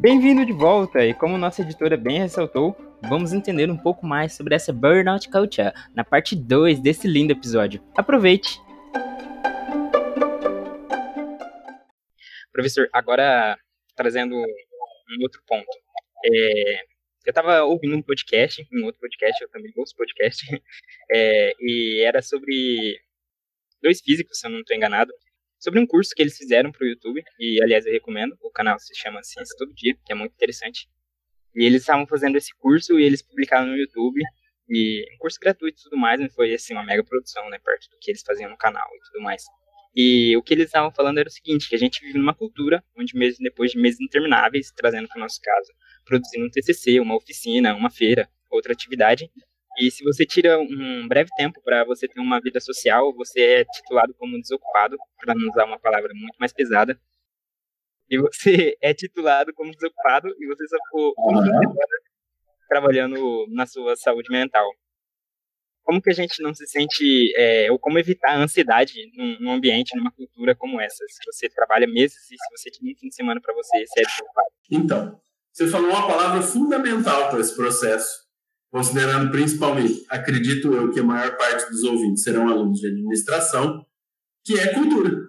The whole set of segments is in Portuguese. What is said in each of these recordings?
Bem-vindo de volta, e como nossa editora bem ressaltou, vamos entender um pouco mais sobre essa Burnout Culture na parte 2 desse lindo episódio. Aproveite! Professor, agora trazendo um outro ponto. É, eu estava ouvindo um podcast, um outro podcast, eu também ouço podcast, é, e era sobre dois físicos, se eu não estou enganado, sobre um curso que eles fizeram para o YouTube, e aliás eu recomendo, o canal se chama Ciência Todo Dia, que é muito interessante. E eles estavam fazendo esse curso e eles publicaram no YouTube, e um curso gratuito e tudo mais, não foi assim uma mega produção, né, perto do que eles faziam no canal e tudo mais. E o que eles estavam falando era o seguinte, que a gente vive numa cultura onde meses depois de meses intermináveis, trazendo para o nosso caso, produzindo um TCC, uma oficina, uma feira, outra atividade, e se você tira um breve tempo para você ter uma vida social, você é titulado como desocupado, para não usar uma palavra muito mais pesada. E você é titulado como desocupado e você só ficou uhum. trabalhando na sua saúde mental. Como que a gente não se sente, é, ou como evitar a ansiedade num, num, ambiente, numa cultura como essa? Se você trabalha meses e se você tem um fim de semana para você, você é desocupado. Então, você falou uma palavra fundamental para esse processo, considerando principalmente, acredito eu, que a maior parte dos ouvintes serão alunos de administração, que é cultura.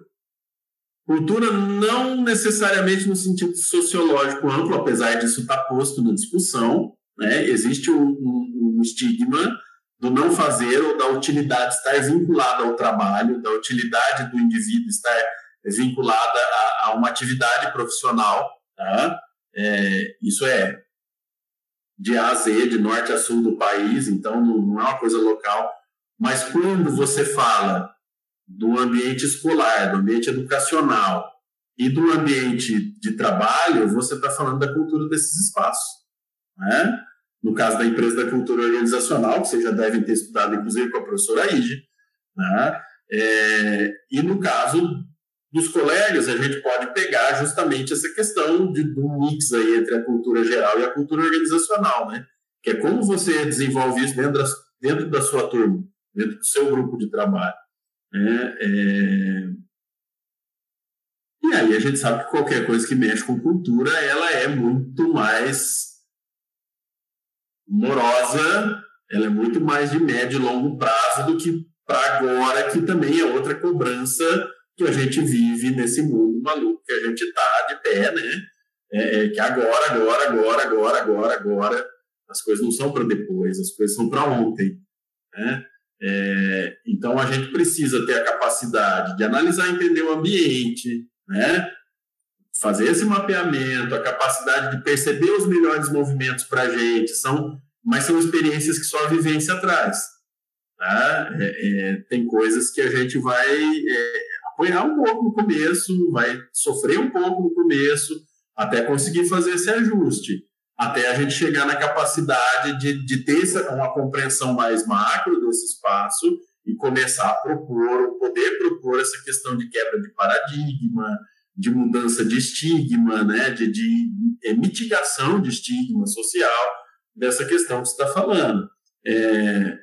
Cultura não necessariamente no sentido sociológico amplo, apesar disso estar posto na discussão, né? existe um, um, um estigma do não fazer ou da utilidade estar vinculada ao trabalho, da utilidade do indivíduo estar vinculada a, a uma atividade profissional. Tá? É, isso é de A a Z, de norte a sul do país, então não, é uma coisa local. Mas quando você fala do ambiente escolar, do ambiente educacional e do ambiente de trabalho, você está falando da cultura desses espaços. Né? No caso da empresa da cultura organizacional, que vocês já devem ter estudado, inclusive, com a professora Ige. Né? É, e no caso dos colegas, a gente pode pegar justamente essa questão de, do mix aí entre a cultura geral e a cultura organizacional, né? Que é como você desenvolve isso dentro da, dentro da sua turma, dentro do seu grupo de trabalho. Né? É... E aí a gente sabe que qualquer coisa que mexe com cultura, ela é muito mais morosa, ela é muito mais de médio e longo prazo do que para agora, que também é outra cobrança que a gente vive nesse mundo maluco que a gente está de pé, né? É, é, que agora, agora, agora, agora, agora, agora, as coisas não são para depois, as coisas são para ontem, né? É, então a gente precisa ter a capacidade de analisar entender o ambiente, né? Fazer esse mapeamento, a capacidade de perceber os melhores movimentos para a gente, são, mas são experiências que só a vivência traz. Tá? É, é, tem coisas que a gente vai apoiar um pouco no começo, vai sofrer um pouco no começo, até conseguir fazer esse ajuste, até a gente chegar na capacidade de, de ter uma compreensão mais macro desse espaço e começar a propor, poder propor essa questão de quebra de paradigma, de mudança de estigma, né, de, de é, mitigação de estigma social dessa questão que você está falando. É,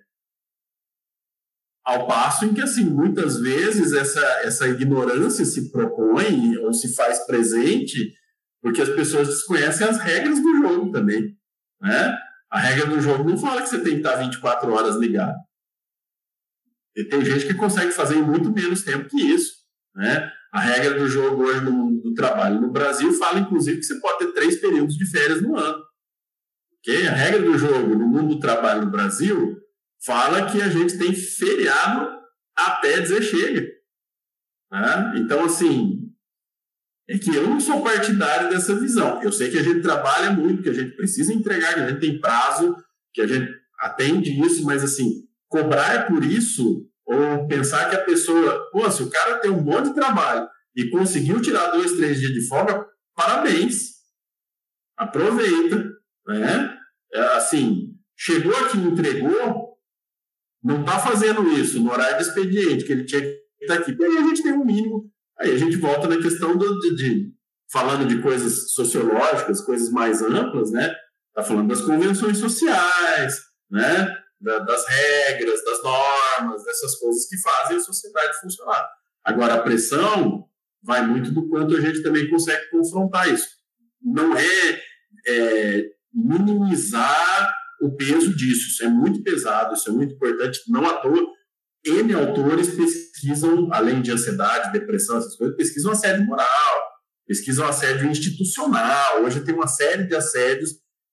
ao passo em que, assim, muitas vezes essa, essa ignorância se propõe ou se faz presente porque as pessoas desconhecem as regras do jogo também, né? A regra do jogo não fala que você tem que estar 24 horas ligado. E tem gente que consegue fazer em muito menos tempo que isso, né? A regra do jogo hoje no mundo do trabalho no Brasil fala, inclusive, que você pode ter três períodos de férias no ano. Okay? A regra do jogo no mundo do trabalho no Brasil fala que a gente tem feriado até dizer chega. Né? Então, assim, é que eu não sou partidário dessa visão. Eu sei que a gente trabalha muito, que a gente precisa entregar, que a gente tem prazo, que a gente atende isso, mas, assim, cobrar por isso, ou pensar que a pessoa, pô, se o cara tem um bom de trabalho e conseguiu tirar dois, três dias de folga, parabéns. Aproveita, né? É, assim, chegou aqui entregou, não está fazendo isso no horário de expediente, que ele tinha que estar aqui. E aí a gente tem um mínimo. Aí a gente volta na questão do, de, de, falando de coisas sociológicas, coisas mais amplas, né? Está falando das convenções sociais, né? Da, das regras, das normas, dessas coisas que fazem a sociedade funcionar. Agora, a pressão vai muito do quanto a gente também consegue confrontar isso. não é, é minimizar o peso disso. Isso é muito pesado, isso é muito importante. Não à toa, N autores pesquisam, além de ansiedade, depressão, essas coisas, pesquisam assédio moral, pesquisam assédio institucional. Hoje tem uma série de assédios,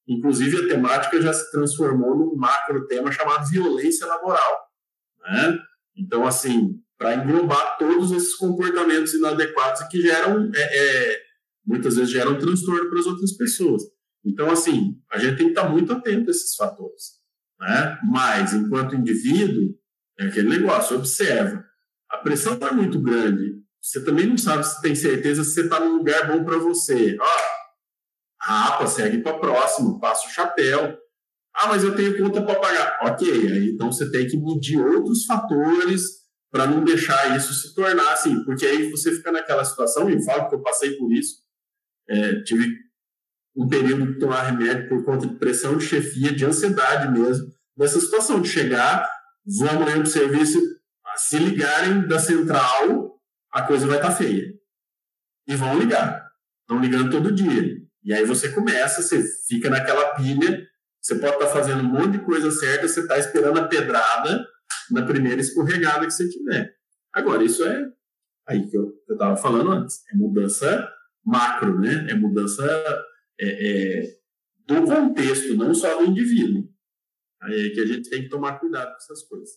inclusive a temática já se transformou num macro tema chamado violência laboral. Né? Então, assim, para englobar todos esses comportamentos inadequados que geram, é, é, muitas vezes geram transtorno para as outras pessoas. Então, assim, a gente tem que estar muito atento a esses fatores. Né? Mas, enquanto indivíduo, é aquele negócio, observa. A pressão está muito grande. Você também não sabe se tem certeza se você está num lugar bom para você. Ó, rapa, segue para próximo, passa o chapéu. Ah, mas eu tenho conta para pagar. Ok, aí então você tem que medir outros fatores para não deixar isso se tornar assim, porque aí você fica naquela situação, e falo que eu passei por isso, é, tive um período de tomar remédio por conta de pressão de chefia, de ansiedade mesmo, dessa situação de chegar vão amanhã para o serviço, se ligarem da central, a coisa vai estar tá feia. E vão ligar. Estão ligando todo dia. E aí você começa, você fica naquela pilha, você pode estar tá fazendo um monte de coisa certa, você está esperando a pedrada na primeira escorregada que você tiver. Agora, isso é aí que eu estava falando antes, é mudança macro, né? É mudança é, é, do contexto, não só do indivíduo. Aí é que a gente tem que tomar cuidado com essas coisas.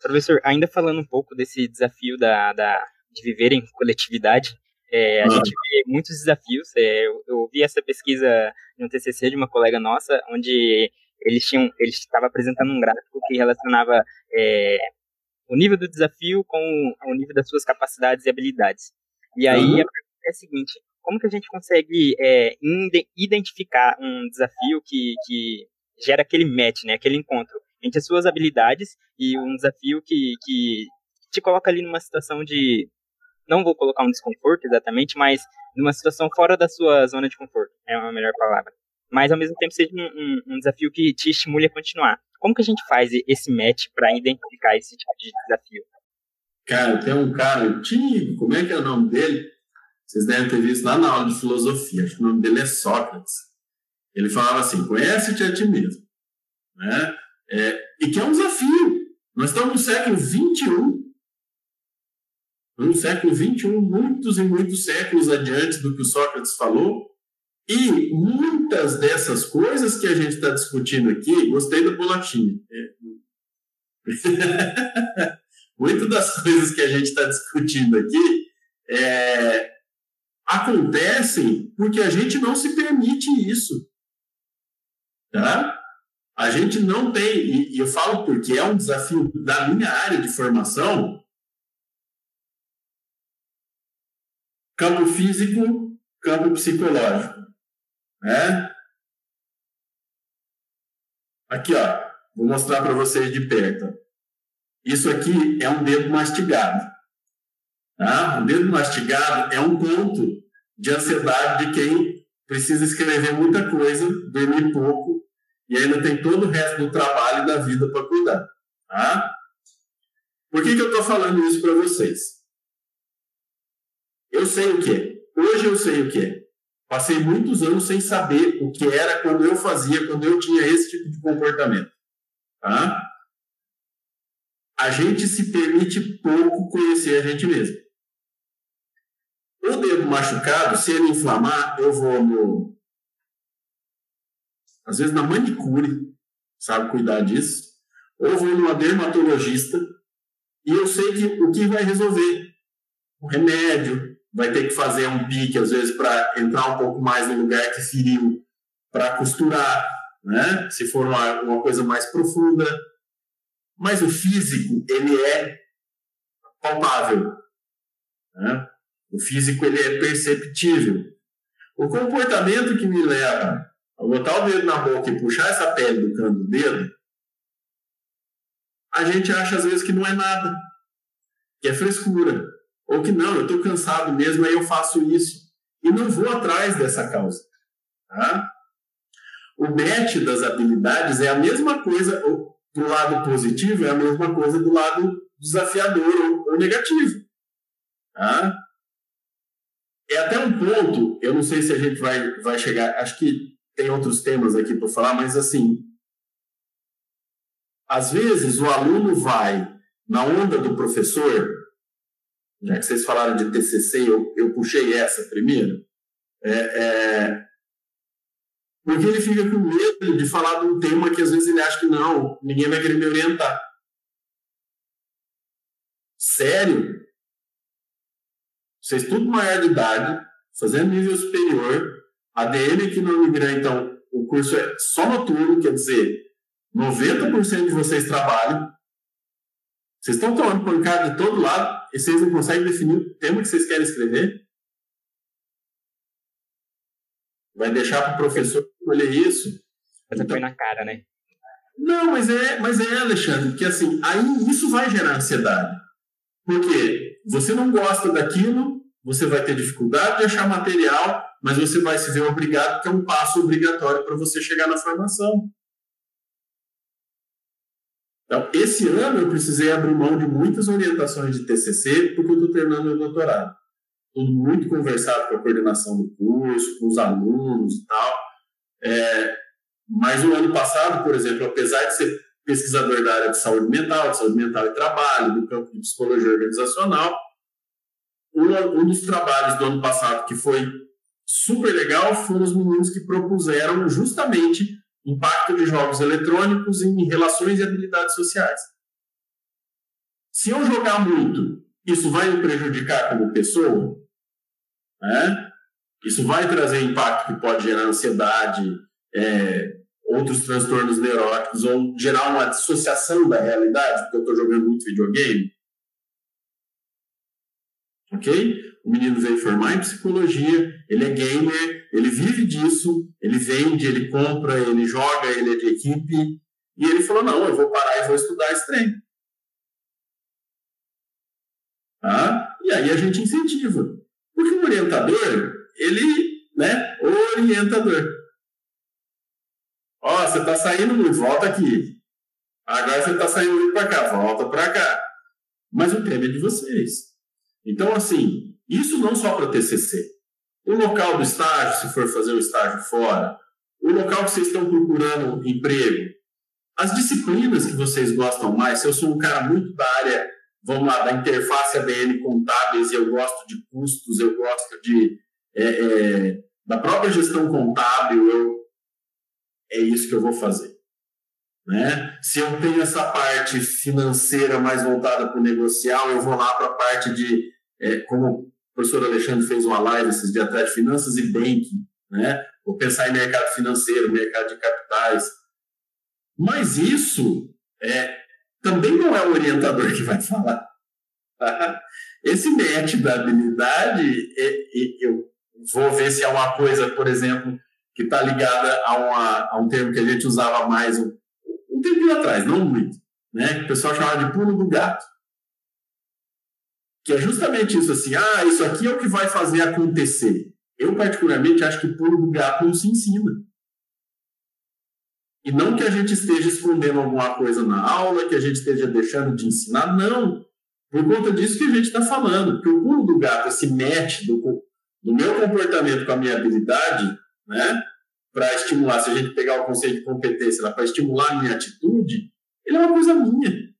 Professor, ainda falando um pouco desse desafio da, da de viver em coletividade, é, a ah. gente vê muitos desafios. É, eu, eu vi essa pesquisa no TCC de uma colega nossa, onde eles tinham, eles estava apresentando um gráfico que relacionava é, o nível do desafio com o nível das suas capacidades e habilidades. E aí uhum. a pergunta é a seguinte: como que a gente consegue é, identificar um desafio que, que gera aquele match, né, aquele encontro entre as suas habilidades e um desafio que, que te coloca ali numa situação de não vou colocar um desconforto exatamente, mas numa situação fora da sua zona de conforto, é uma melhor palavra. Mas ao mesmo tempo seja um, um, um desafio que te estimule a continuar. Como que a gente faz esse match para identificar esse tipo de desafio? Cara, tem um cara antigo, como é que é o nome dele? Vocês devem ter visto lá na aula de filosofia, acho que o nome dele é Sócrates. Ele falava assim: conhece-te a ti mesmo. Né? É, e que é um desafio. Nós estamos no século XXI. No século XXI, muitos e muitos séculos adiante do que o Sócrates falou. E muitas dessas coisas que a gente está discutindo aqui, gostei da bolachinha. É. Muitas das coisas que a gente está discutindo aqui é, acontecem porque a gente não se permite isso. Tá? A gente não tem, e eu falo porque é um desafio da minha área de formação, campo físico, campo psicológico. Né? Aqui, ó, vou mostrar para vocês de perto. Isso aqui é um dedo mastigado. Tá? O dedo mastigado é um ponto de ansiedade de quem precisa escrever muita coisa, dormir pouco e ainda tem todo o resto do trabalho e da vida para cuidar. Tá? Por que, que eu estou falando isso para vocês? Eu sei o que é. Hoje eu sei o que é. Passei muitos anos sem saber o que era quando eu fazia, quando eu tinha esse tipo de comportamento. Tá? A gente se permite pouco conhecer a gente mesmo. O dedo machucado, se ele inflamar, eu vou no às vezes na manicure, sabe cuidar disso, ou vou numa dermatologista e eu sei que o que vai resolver o remédio, vai ter que fazer um pique às vezes para entrar um pouco mais no lugar que feriu, para costurar, né? Se for uma, uma coisa mais profunda. Mas o físico, ele é palpável. Né? O físico, ele é perceptível. O comportamento que me leva ao botar o dedo na boca e puxar essa pele do canto do dedo, a gente acha às vezes que não é nada, que é frescura, ou que não, eu estou cansado mesmo, aí eu faço isso e não vou atrás dessa causa. Tá? O match das habilidades é a mesma coisa, do lado positivo é a mesma coisa do lado desafiador ou negativo. Tá? É até um ponto, eu não sei se a gente vai, vai chegar, acho que tem outros temas aqui para falar, mas assim, às vezes o aluno vai na onda do professor, já que vocês falaram de TCC, eu, eu puxei essa primeiro, é, é, porque ele fica com medo de falar de um tema que às vezes ele acha que não, ninguém vai querer me orientar. Sério? Vocês tudo maior de idade, fazendo nível superior, ADM aqui no Migrã, então, o curso é só noturno, quer dizer, 90% de vocês trabalham, vocês estão tomando pancada de todo lado e vocês não conseguem definir o tema que vocês querem escrever? Vai deixar para o professor escolher isso? Você então, põe na cara, né? Não, mas é, mas é, Alexandre, que assim, aí isso vai gerar ansiedade. Porque você não gosta daquilo, você vai ter dificuldade de achar material, mas você vai se ver obrigado, porque é um passo obrigatório para você chegar na formação. Então, esse ano eu precisei abrir mão de muitas orientações de TCC, porque eu estou terminando meu doutorado. Tudo muito conversado com a coordenação do curso, com os alunos e tal. É, mas o ano passado, por exemplo, apesar de ser pesquisador da área de saúde mental, de saúde mental e trabalho, do campo de psicologia organizacional, um, dos trabalhos do ano passado que foi super legal foram os meninos que propuseram justamente impacto de jogos eletrônicos em relações e habilidades sociais. Se eu jogar muito, isso vai me prejudicar como pessoa? Né? Isso vai trazer impacto que pode gerar ansiedade, é, outros transtornos neuróticos, ou gerar uma dissociação da realidade, porque eu estou jogando muito videogame? Ok? O menino veio formar em psicologia, ele é gamer, ele vive disso, ele vende, ele compra, ele joga, ele é de equipe. E ele falou: não, eu vou parar e vou estudar esse trem. Tá? E aí a gente incentiva. Porque o orientador, ele, né, orientador. Ó, você está saindo muito, volta aqui. Agora você está saindo muito para cá, volta para cá. Mas o tema é de vocês. Então, assim, isso não só para TCC. O local do estágio, se for fazer o estágio fora, o local que vocês estão procurando emprego, as disciplinas que vocês gostam mais. Se eu sou um cara muito da área, vamos lá, da interface ADN contábeis, e eu gosto de custos, eu gosto de é, é, da própria gestão contábil, eu, é isso que eu vou fazer. Né? Se eu tenho essa parte financeira mais voltada para o negocial, eu vou lá para a parte de é, como o professor Alexandre fez uma live esses dias atrás de finanças e banking, né? Vou pensar em mercado financeiro, mercado de capitais. Mas isso é, também não é o orientador que vai falar. Tá? Esse match da habilidade, é, é, eu vou ver se é uma coisa, por exemplo, que está ligada a, uma, a, um termo que a gente usava mais um, um tempinho atrás, não muito, né? o pessoal chamava de pulo do gato que é justamente isso assim, ah, isso aqui é o que vai fazer acontecer. Eu, particularmente, acho que pulo do gato não se ensina. E não que a gente esteja escondendo alguma coisa na aula, que a gente esteja deixando de ensinar, não. Por conta disso que a gente está falando, que o pulo do gato, esse match do, do meu comportamento com a minha habilidade, né, para estimular, se a gente pegar o conceito de competência para estimular a minha atitude, ele é uma coisa minha.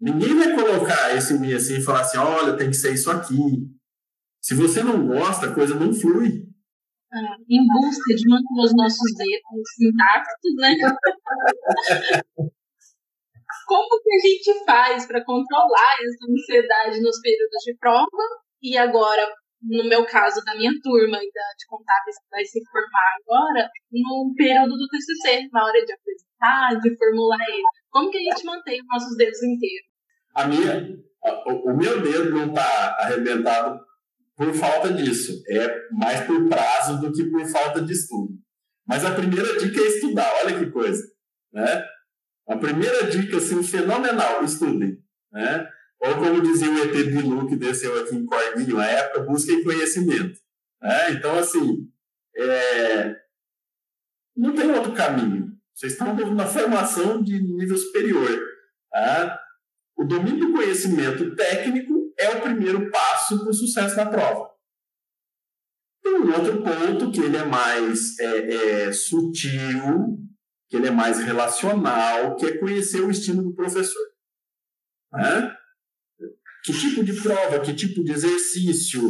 Ninguém vai colocar esse mi assim e falar assim, olha, tem que ser isso aqui. Se você não gosta, a coisa não flui. Ah, em busca de manter os nossos dedos intactos, né? Como que a gente faz para controlar essa ansiedade nos períodos de prova? E agora, no meu caso, da minha turma da de contábeis que vai se formar agora, no período do TCC, na hora de apresentar, de formular ele. Como que a gente mantém os nossos dedos inteiros? A minha, o, o meu dedo não está arrebentado por falta disso. É mais por prazo do que por falta de estudo. Mas a primeira dica é estudar. Olha que coisa. Né? A primeira dica, assim, fenomenal, estudem. Né? Ou como dizia o ET Bilu, que desceu aqui em Corguinho, na época, busquem conhecimento. Né? Então, assim, é... não tem outro caminho. Vocês estão na formação de nível superior. Tá? O domínio do conhecimento técnico é o primeiro passo para o sucesso da prova. Tem um outro ponto que ele é mais é, é, sutil, que ele é mais relacional, que é conhecer o estilo do professor. Né? Que tipo de prova, que tipo de exercício,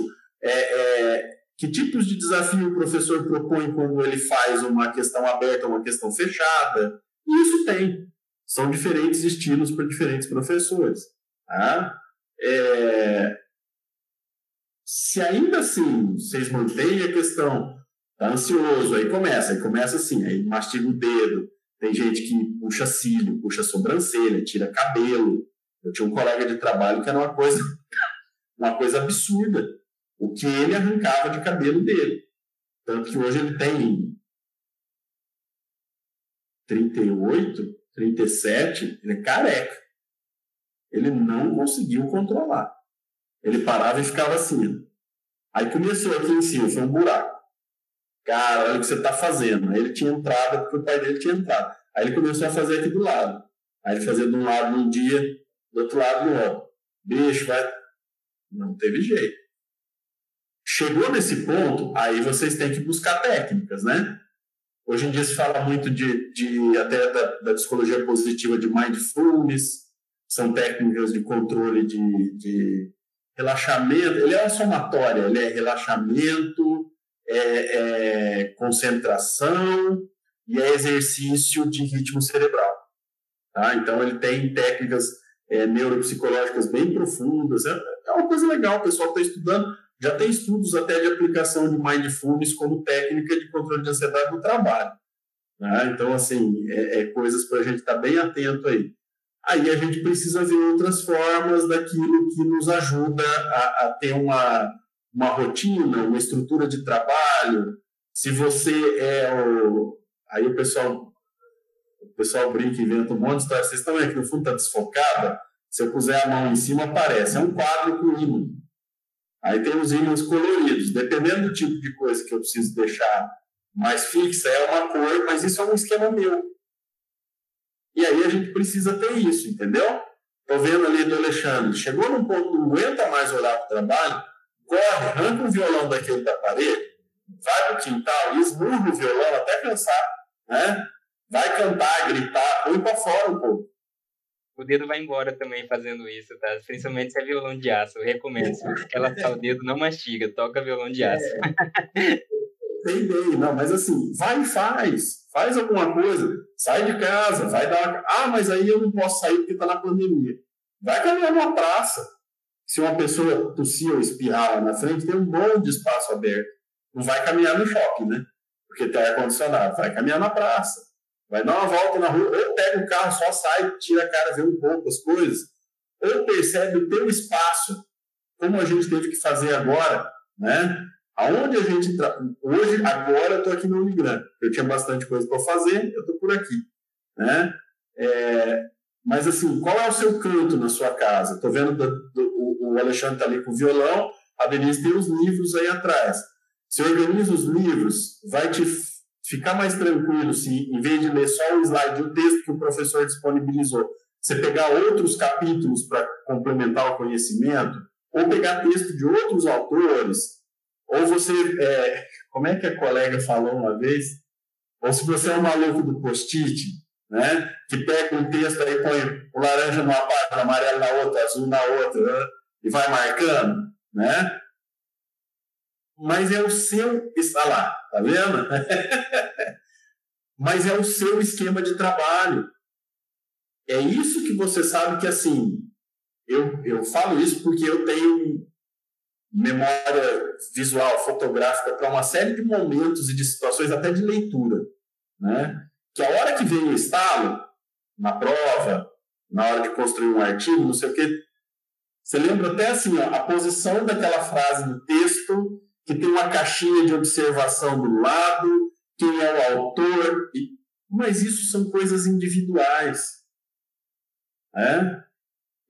é, é, que tipos de desafio o professor propõe quando ele faz uma questão aberta, uma questão fechada. Isso tem. São diferentes estilos para diferentes professores. Tá? É... Se ainda assim vocês mantêm a questão, tá ansioso, aí começa, aí começa assim, aí mastiga o dedo, tem gente que puxa cílio, puxa sobrancelha, tira cabelo. Eu tinha um colega de trabalho que era uma coisa, uma coisa absurda. O que ele arrancava de cabelo dele. Tanto que hoje ele tem 38, 37, ele é careca. Ele não conseguiu controlar. Ele parava e ficava assim. Aí começou aqui em cima, foi um buraco. Cara, olha o que você está fazendo. Aí ele tinha entrada, porque o pai dele tinha entrado. Aí ele começou a fazer aqui do lado. Aí ele fazia de um lado num dia, do outro lado outro. Bicho, vai. Não teve jeito. Chegou nesse ponto, aí vocês têm que buscar técnicas, né? Hoje em dia se fala muito de, de até da, da psicologia positiva de mindfulness, são técnicas de controle de, de relaxamento. Ele é uma somatória, ele é relaxamento, é, é concentração e é exercício de ritmo cerebral. Tá? Então, ele tem técnicas é, neuropsicológicas bem profundas. É, é uma coisa legal, o pessoal está estudando. Já tem estudos até de aplicação de mindfulness como técnica de controle de ansiedade no trabalho. Né? Então, assim, é, é coisas para a gente estar tá bem atento aí. Aí a gente precisa ver outras formas daquilo que nos ajuda a, a ter uma, uma rotina, uma estrutura de trabalho. Se você é o. Aí o pessoal, pessoal brinca e inventa um monte de história. Vocês estão vendo que no fundo está desfocada? Se eu puser a mão em cima, aparece. É um quadro com ímã. Aí tem os ímãs coloridos. Dependendo do tipo de coisa que eu preciso deixar mais fixa, é uma cor, mas isso é um esquema meu. E aí a gente precisa ter isso, entendeu? Estou vendo ali do Alexandre, chegou num ponto que não aguenta mais olhar para o trabalho, corre, arranca o violão daquele da parede, vai para o quintal e esmurra o violão até cansar, né? Vai cantar, gritar, põe para fora um pouco. O dedo vai embora também fazendo isso, tá? Principalmente se é violão de aço. Eu recomendo. Se quer laçar o dedo, não mastiga, toca violão de aço. É. Entendi, não, mas assim, vai e faz. Faz alguma coisa, sai de casa, vai dar. Ah, mas aí eu não posso sair porque está na pandemia. Vai caminhar numa praça. Se uma pessoa tossir ou espirrar lá na frente, tem um monte de espaço aberto. Não vai caminhar no shopping, né? Porque tem ar-condicionado. Vai caminhar na praça. Vai dar uma volta na rua, ou pega o carro, só sai, tira a cara, vê um pouco as coisas. Ou percebe o teu espaço, como a gente teve que fazer agora, né? Aonde a gente. Tra... Hoje, agora, eu estou aqui no Unigran. Eu tinha bastante coisa para fazer, eu estou por aqui. Né? É... Mas, assim, qual é o seu canto na sua casa? Estou vendo do, do, o Alexandre está ali com o violão, a Denise tem os livros aí atrás. Se organiza os livros, vai te ficar mais tranquilo se, em vez de ler só o slide, o texto que o professor disponibilizou, você pegar outros capítulos para complementar o conhecimento, ou pegar texto de outros autores, ou você, é, como é que a colega falou uma vez? Ou se você é um maluco do post-it, né? Que pega um texto aí, põe o laranja numa parte, o amarelo na outra, azul na outra, né? e vai marcando, né? Mas é o seu. Está lá, tá vendo? Mas é o seu esquema de trabalho. É isso que você sabe que, assim, eu, eu falo isso porque eu tenho memória visual, fotográfica para uma série de momentos e de situações, até de leitura. Né? Que a hora que vem o estalo, na prova, na hora de construir um artigo, não sei o quê, você lembra até assim, ó, a posição daquela frase no texto, que tem uma caixinha de observação do lado, quem é o autor. Mas isso são coisas individuais. Né?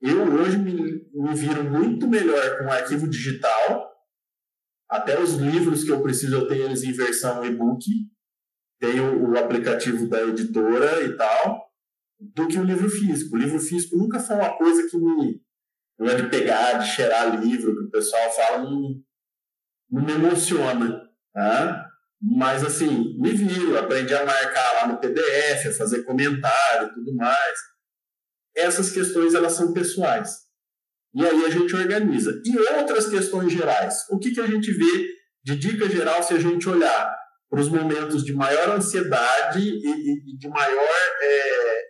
Eu hoje me, me viro muito melhor com arquivo digital. Até os livros que eu preciso, eu tenho eles em versão e-book. Tenho o aplicativo da editora e tal, do que o livro físico. O livro físico nunca foi uma coisa que me. não é de pegar, de cheirar livro, que o pessoal fala, não, não me emociona. Tá? Mas, assim, me viro, aprendi a marcar lá no PDF, a fazer comentário e tudo mais. Essas questões, elas são pessoais. E aí a gente organiza. E outras questões gerais? O que, que a gente vê de dica geral se a gente olhar para os momentos de maior ansiedade e, e de maior é,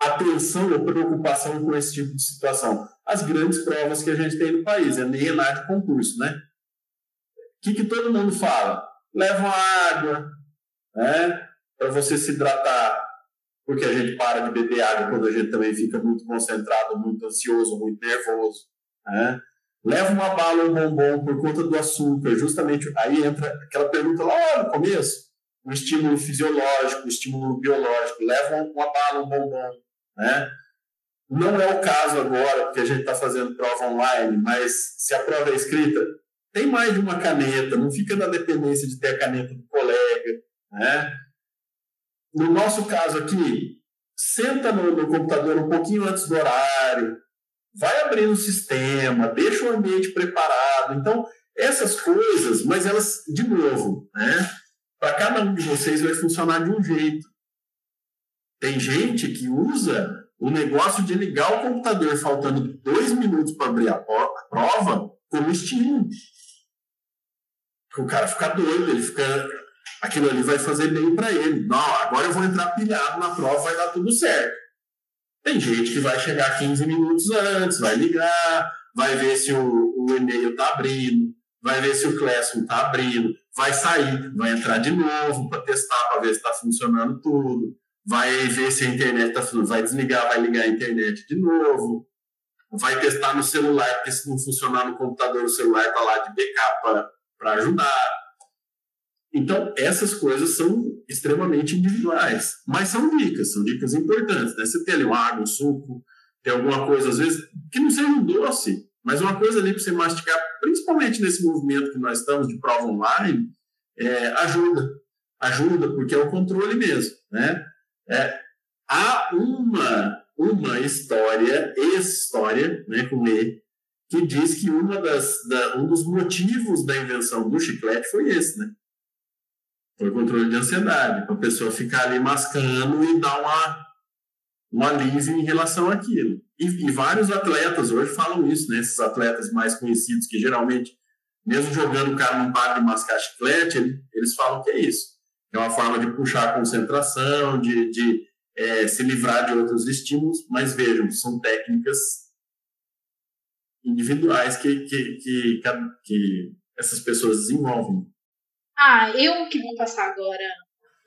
atenção ou preocupação com esse tipo de situação? As grandes provas que a gente tem no país, é nem de concurso, né? Que, que todo mundo fala? Leva água, né? Para você se hidratar, porque a gente para de beber água quando a gente também fica muito concentrado, muito ansioso, muito nervoso, né? leva uma bala, um bombom por conta do açúcar, justamente aí entra aquela pergunta lá no começo, o estímulo fisiológico, o estímulo biológico, leva uma bala, um bombom, né? Não é o caso agora, porque a gente está fazendo prova online, mas se a prova é escrita, tem mais de uma caneta, não fica na dependência de ter a caneta do colega, né? No nosso caso aqui, senta no, no computador um pouquinho antes do horário, vai abrindo o sistema, deixa o ambiente preparado. Então, essas coisas, mas elas, de novo, né? Para cada um de vocês vai funcionar de um jeito. Tem gente que usa o negócio de ligar o computador faltando dois minutos para abrir a prova como estímulo. O cara fica doido, ele fica. Aquilo ali vai fazer bem para ele. Não, agora eu vou entrar pilhado na prova, vai dar tudo certo. Tem gente que vai chegar 15 minutos antes, vai ligar, vai ver se o, o e-mail está abrindo, vai ver se o Classroom está abrindo, vai sair, vai entrar de novo para testar, para ver se está funcionando tudo, vai ver se a internet está funcionando, vai desligar, vai ligar a internet de novo, vai testar no celular, porque se não funcionar no computador, o celular está lá de backup para ajudar. Então, essas coisas são extremamente individuais, mas são dicas, são dicas importantes. Né? Você tem ali uma água, um suco, tem alguma coisa, às vezes, que não seja um doce, mas uma coisa ali para você mastigar, principalmente nesse movimento que nós estamos de prova online, é, ajuda. Ajuda, porque é o controle mesmo. Né? É, há uma, uma história, história, né, com E, que diz que uma das, da, um dos motivos da invenção do chiclete foi esse, né? Foi controle de ansiedade, para a pessoa ficar ali mascando e dar uma, um alívio em relação àquilo. E, e, vários atletas hoje falam isso, né? Esses atletas mais conhecidos, que geralmente, mesmo jogando o cara não para de mascar chiclete, ele, eles falam que é isso. É uma forma de puxar a concentração, de, de é, se livrar de outros estímulos, mas vejam, são técnicas individuais que, que, que, que essas pessoas desenvolvem. Ah, eu que vou passar agora,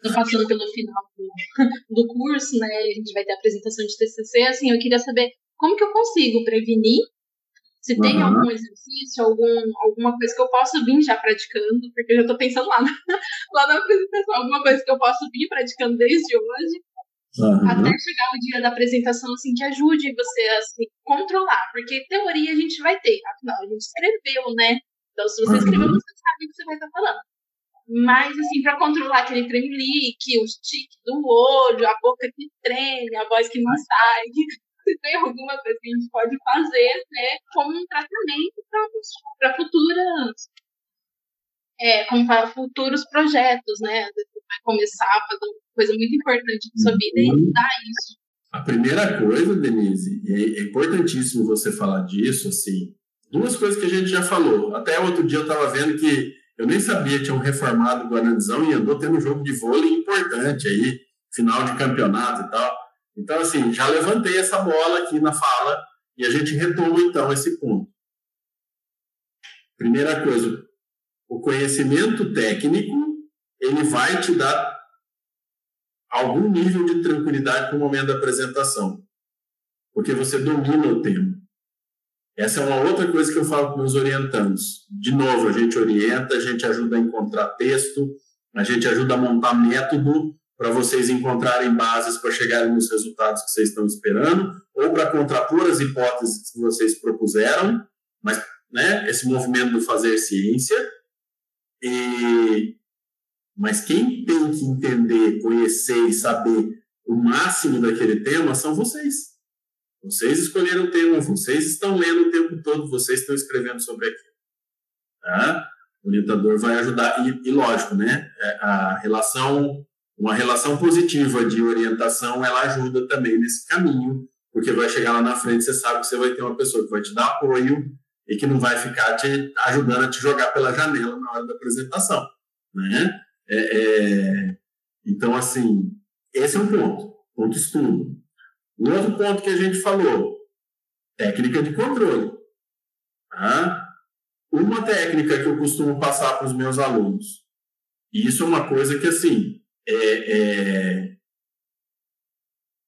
tô passando pelo final do, do curso, né? A gente vai ter a apresentação de TCC, assim, eu queria saber como que eu consigo prevenir se tem uhum. algum exercício, algum, alguma coisa que eu possa vir já praticando, porque eu já estou pensando lá na, lá na apresentação, alguma coisa que eu possa vir praticando desde hoje, uhum. até chegar o dia da apresentação, assim, que ajude você a assim, controlar, porque teoria a gente vai ter, afinal, a gente escreveu, né? Então, se você uhum. escreveu, você sabe o que você vai estar falando. Mas, assim, para controlar aquele tremelique, o tique do olho, a boca que treme, a voz que não sai, se tem alguma coisa que a gente pode fazer, né, como um tratamento para futuras. É, como para futuros projetos, né? Você vai começar a fazer coisa muito importante na sua vida e uhum. mudar isso. A primeira coisa, Denise, é, é importantíssimo você falar disso, assim, duas coisas que a gente já falou. Até outro dia eu estava vendo que eu nem sabia, tinha um reformado do Guaranzão e andou tendo um jogo de vôlei importante aí, final de campeonato e tal. Então, assim, já levantei essa bola aqui na fala e a gente retoma, então, esse ponto. Primeira coisa, o conhecimento técnico, ele vai te dar algum nível de tranquilidade para o momento da apresentação, porque você domina o tema. Essa é uma outra coisa que eu falo com meus orientandos. De novo, a gente orienta, a gente ajuda a encontrar texto, a gente ajuda a montar método para vocês encontrarem bases para chegarem nos resultados que vocês estão esperando, ou para contrapor as hipóteses que vocês propuseram, mas né, esse movimento do fazer ciência. E, mas quem tem que entender, conhecer e saber o máximo daquele tema são vocês. Vocês escolheram o tema, vocês estão lendo o tempo todo, vocês estão escrevendo sobre aquilo. Tá? O orientador vai ajudar, e, e lógico, né? É, a relação, uma relação positiva de orientação, ela ajuda também nesse caminho, porque vai chegar lá na frente, você sabe que você vai ter uma pessoa que vai te dar apoio e que não vai ficar te ajudando a te jogar pela janela na hora da apresentação, né? É, é, então, assim, esse é um ponto, ponto estudo. Um outro ponto que a gente falou, técnica de controle. Tá? Uma técnica que eu costumo passar para os meus alunos, e isso é uma coisa que, assim, é, é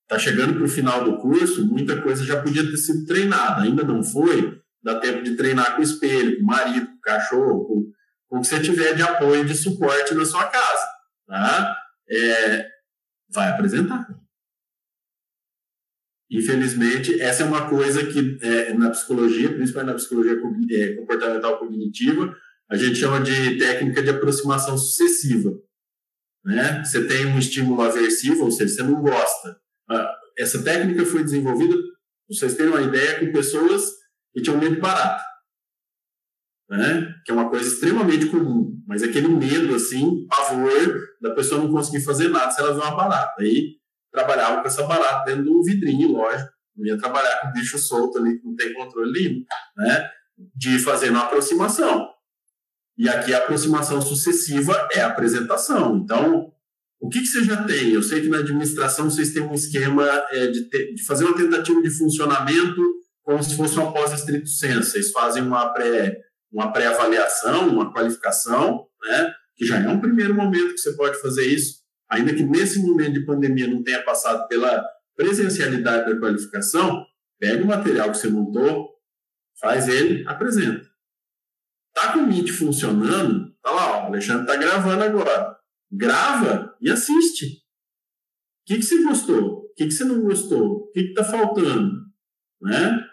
tá chegando para o final do curso, muita coisa já podia ter sido treinada, ainda não foi, dá tempo de treinar com o espelho, com o marido, com o cachorro, com, o que você tiver de apoio, de suporte na sua casa, tá? É, vai apresentar. Infelizmente, essa é uma coisa que é, na psicologia, principalmente na psicologia é, comportamental cognitiva, a gente chama de técnica de aproximação sucessiva. Né? Você tem um estímulo aversivo, ou seja, você não gosta. Ah, essa técnica foi desenvolvida, vocês terem uma ideia, com pessoas que tinham medo de barata. Né? Que é uma coisa extremamente comum, mas aquele medo, assim, pavor da pessoa não conseguir fazer nada se ela vê uma barata. Aí trabalhava com essa barata dentro do vidrinho, lógico. Não ia trabalhar com bicho solto ali, que não tem controle livre, né? De fazer uma aproximação. E aqui a aproximação sucessiva é a apresentação. Então, o que, que você já tem? Eu sei que na administração vocês têm um esquema é, de, ter, de, fazer uma tentativa de funcionamento como se fosse uma pós-estrito senso. Vocês fazem uma pré uma pré-avaliação, uma qualificação, né? que já é um primeiro momento que você pode fazer isso ainda que nesse momento de pandemia não tenha passado pela presencialidade da qualificação, pega o material que você montou, faz ele, apresenta. Tá com o Meet funcionando? Tá lá, ó, o Alexandre tá gravando agora. Grava e assiste. O que, que você gostou? O que, que você não gostou? O que, que tá faltando? Né?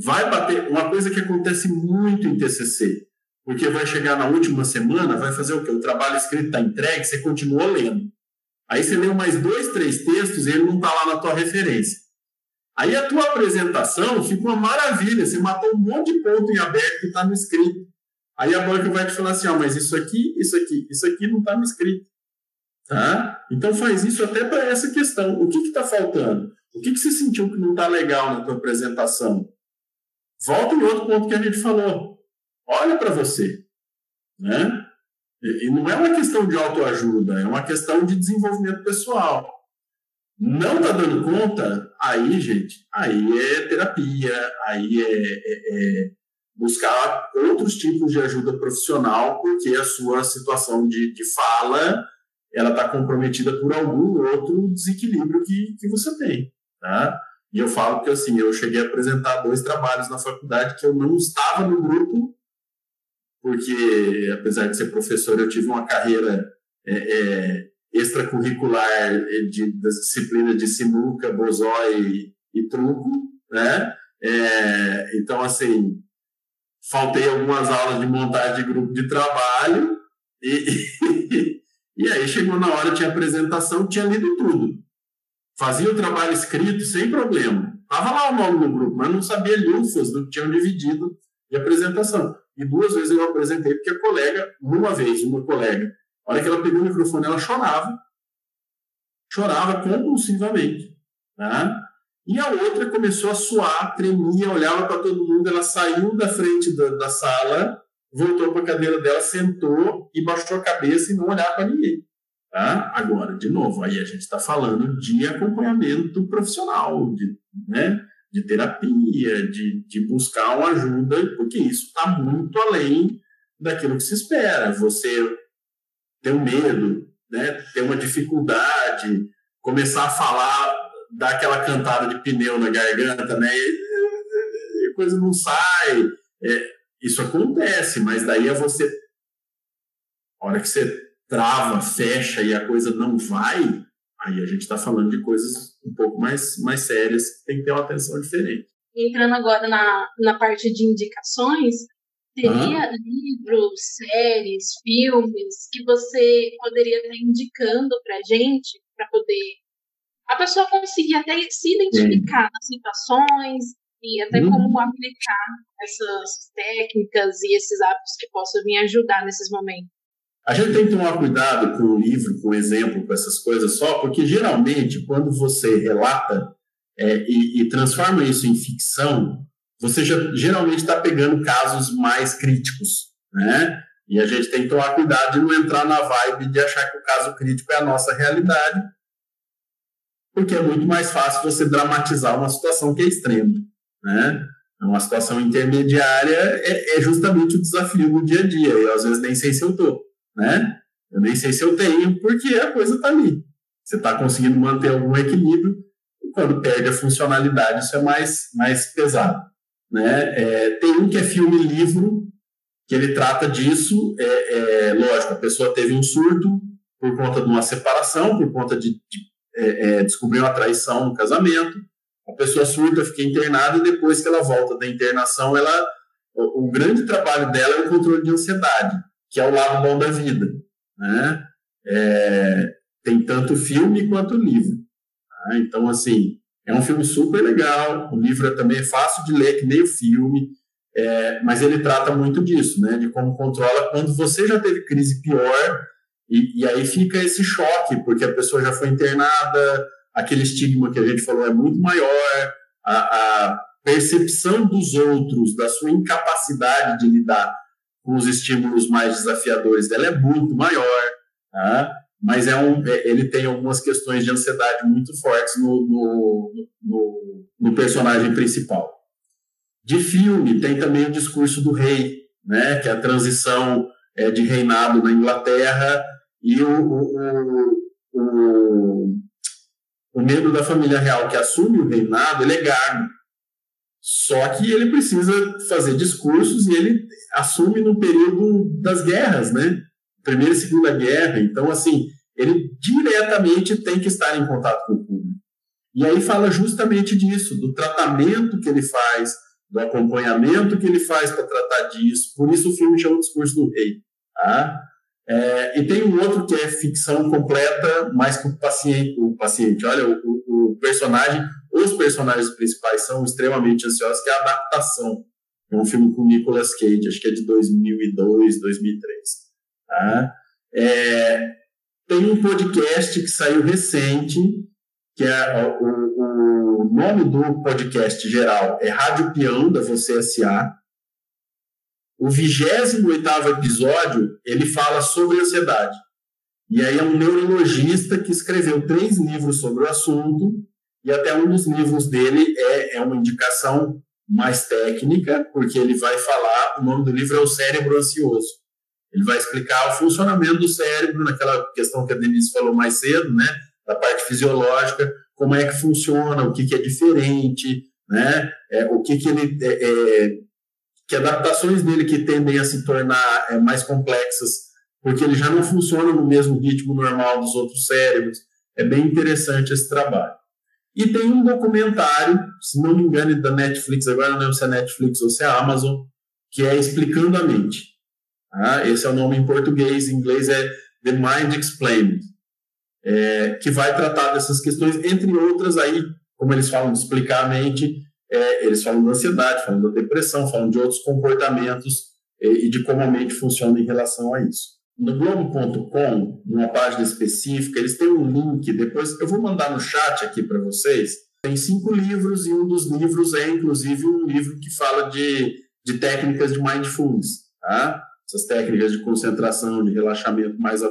Vai bater. Uma coisa que acontece muito em TCC, porque vai chegar na última semana, vai fazer o quê? O trabalho escrito está entregue, você continuou lendo. Aí você leu mais dois, três textos e ele não está lá na tua referência. Aí a tua apresentação fica uma maravilha, você matou um monte de ponto em aberto que está no escrito. Aí a banca vai te falar assim, ó, mas isso aqui, isso aqui, isso aqui não está no escrito. Tá? Então faz isso até para essa questão. O que está faltando? O que, que você sentiu que não está legal na tua apresentação? Volta em outro ponto que a gente falou. Olha para você. Né? E não é uma questão de autoajuda, é uma questão de desenvolvimento pessoal. Não está dando conta? Aí, gente, aí é terapia, aí é, é, é buscar outros tipos de ajuda profissional, porque a sua situação de, de fala ela está comprometida por algum outro desequilíbrio que, que você tem, tá? E eu falo que assim, eu cheguei a apresentar dois trabalhos na faculdade que eu não estava no grupo porque apesar de ser professor, eu tive uma carreira é, é, extracurricular de, das disciplinas de sinuca, bozói e, e truco, né? É, então, assim, faltei algumas aulas de montagem de grupo de trabalho e, e, e aí chegou na hora, tinha apresentação, tinha lido tudo. Fazia o trabalho escrito sem problema. Tava lá o nome do grupo, mas não sabia lufas do que tinham dividido de apresentação. E duas vezes eu apresentei, porque a colega, uma vez, uma colega, a hora que ela pegou o microfone, ela chorava. Chorava compulsivamente. Tá? E a outra começou a suar, tremia, olhava para todo mundo. Ela saiu da frente da, da sala, voltou para a cadeira dela, sentou e baixou a cabeça e não olhava para ninguém. Tá? Agora, de novo, aí a gente está falando de acompanhamento profissional, de, né? de terapia, de, de buscar uma ajuda, porque isso está muito além daquilo que se espera. Você ter um medo, né, ter uma dificuldade, começar a falar, dar aquela cantada de pneu na garganta, né, e, a coisa não sai. É, isso acontece, mas daí é você. A hora que você trava, fecha e a coisa não vai, Aí a gente está falando de coisas um pouco mais, mais sérias que tem que ter uma atenção diferente. Entrando agora na, na parte de indicações, teria ah. livros, séries, filmes que você poderia estar indicando para gente para poder a pessoa conseguir até se identificar nas situações e até uhum. como aplicar essas técnicas e esses hábitos que possam vir ajudar nesses momentos. A gente tem que tomar cuidado com o livro, com o exemplo, com essas coisas só, porque geralmente quando você relata é, e, e, transforma isso em ficção, você já, geralmente está pegando casos mais críticos, né? E a gente tem que tomar cuidado de não entrar na vibe de achar que o caso crítico é a nossa realidade, porque é muito mais fácil você dramatizar uma situação que é extrema, né? Uma situação intermediária é, é justamente o desafio do dia a dia. Eu, às vezes, nem sei se eu estou né? Eu nem sei se eu tenho, porque a coisa está ali. Você está conseguindo manter algum equilíbrio, e quando perde a funcionalidade, isso é mais, mais pesado. Né? É, tem um que é filme-livro, que ele trata disso. É, é, lógico, a pessoa teve um surto por conta de uma separação, por conta de, de é, é descobrir uma traição no casamento. A pessoa surta, fica internada e depois que ela volta da internação, ela, o, o grande trabalho dela é o controle de ansiedade que é o lado bom da vida. Né? É, tem tanto filme quanto livro. Tá? Então, assim, é um filme super legal, o livro é também é fácil de ler, que nem o filme, é, mas ele trata muito disso, né? de como controla quando você já teve crise pior, e, e aí fica esse choque, porque a pessoa já foi internada, aquele estigma que a gente falou é muito maior, a, a percepção dos outros, da sua incapacidade de lidar com os estímulos mais desafiadores dela é muito maior, tá? mas é um, é, ele tem algumas questões de ansiedade muito fortes no, no, no, no personagem principal. De filme, tem também o discurso do rei, né, que é a transição é, de reinado na Inglaterra e o, o, o, o membro da família real que assume o reinado, ele é Garno. Só que ele precisa fazer discursos e ele assume no período das guerras, né? Primeira e Segunda Guerra. Então, assim, ele diretamente tem que estar em contato com o público. E aí fala justamente disso, do tratamento que ele faz, do acompanhamento que ele faz para tratar disso. Por isso o filme chama o Discurso do Rei. Tá? É, e tem um outro que é ficção completa, mais que o paciente. O paciente, olha, o, o personagem os personagens principais são extremamente ansiosos, que é a adaptação. É um filme com Nicolas Cage, acho que é de 2002, 2003. Tá? É, tem um podcast que saiu recente, que é o, o nome do podcast geral é Rádio Peão, da Você S.A. O 28 episódio, ele fala sobre ansiedade. E aí é um neurologista que escreveu três livros sobre o assunto, e até um dos livros dele é, é uma indicação mais técnica, porque ele vai falar, o nome do livro é O Cérebro Ansioso. Ele vai explicar o funcionamento do cérebro, naquela questão que a Denise falou mais cedo, né, da parte fisiológica, como é que funciona, o que, que é diferente, né, é, o que, que ele. É, é, que adaptações dele que tendem a se tornar é, mais complexas, porque ele já não funciona no mesmo ritmo normal dos outros cérebros. É bem interessante esse trabalho. E tem um documentário, se não me engano, da Netflix, agora não lembro se é Netflix ou se é Amazon, que é Explicando a Mente. Ah, esse é o nome em português, em inglês é The Mind Explained, é, que vai tratar dessas questões, entre outras aí, como eles falam de explicar a mente, é, eles falam da ansiedade, falam da depressão, falam de outros comportamentos e de como a mente funciona em relação a isso no Globo.com, numa página específica, eles têm um link. Depois eu vou mandar no chat aqui para vocês. Tem cinco livros e um dos livros é inclusive um livro que fala de, de técnicas de mindfulness, tá? Essas técnicas de concentração, de relaxamento mais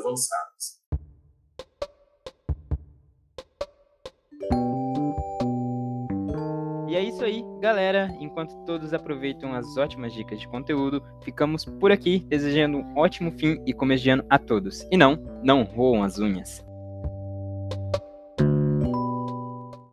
avançadas. é isso aí, galera. Enquanto todos aproveitam as ótimas dicas de conteúdo, ficamos por aqui desejando um ótimo fim e ano a todos. E não, não roam as unhas.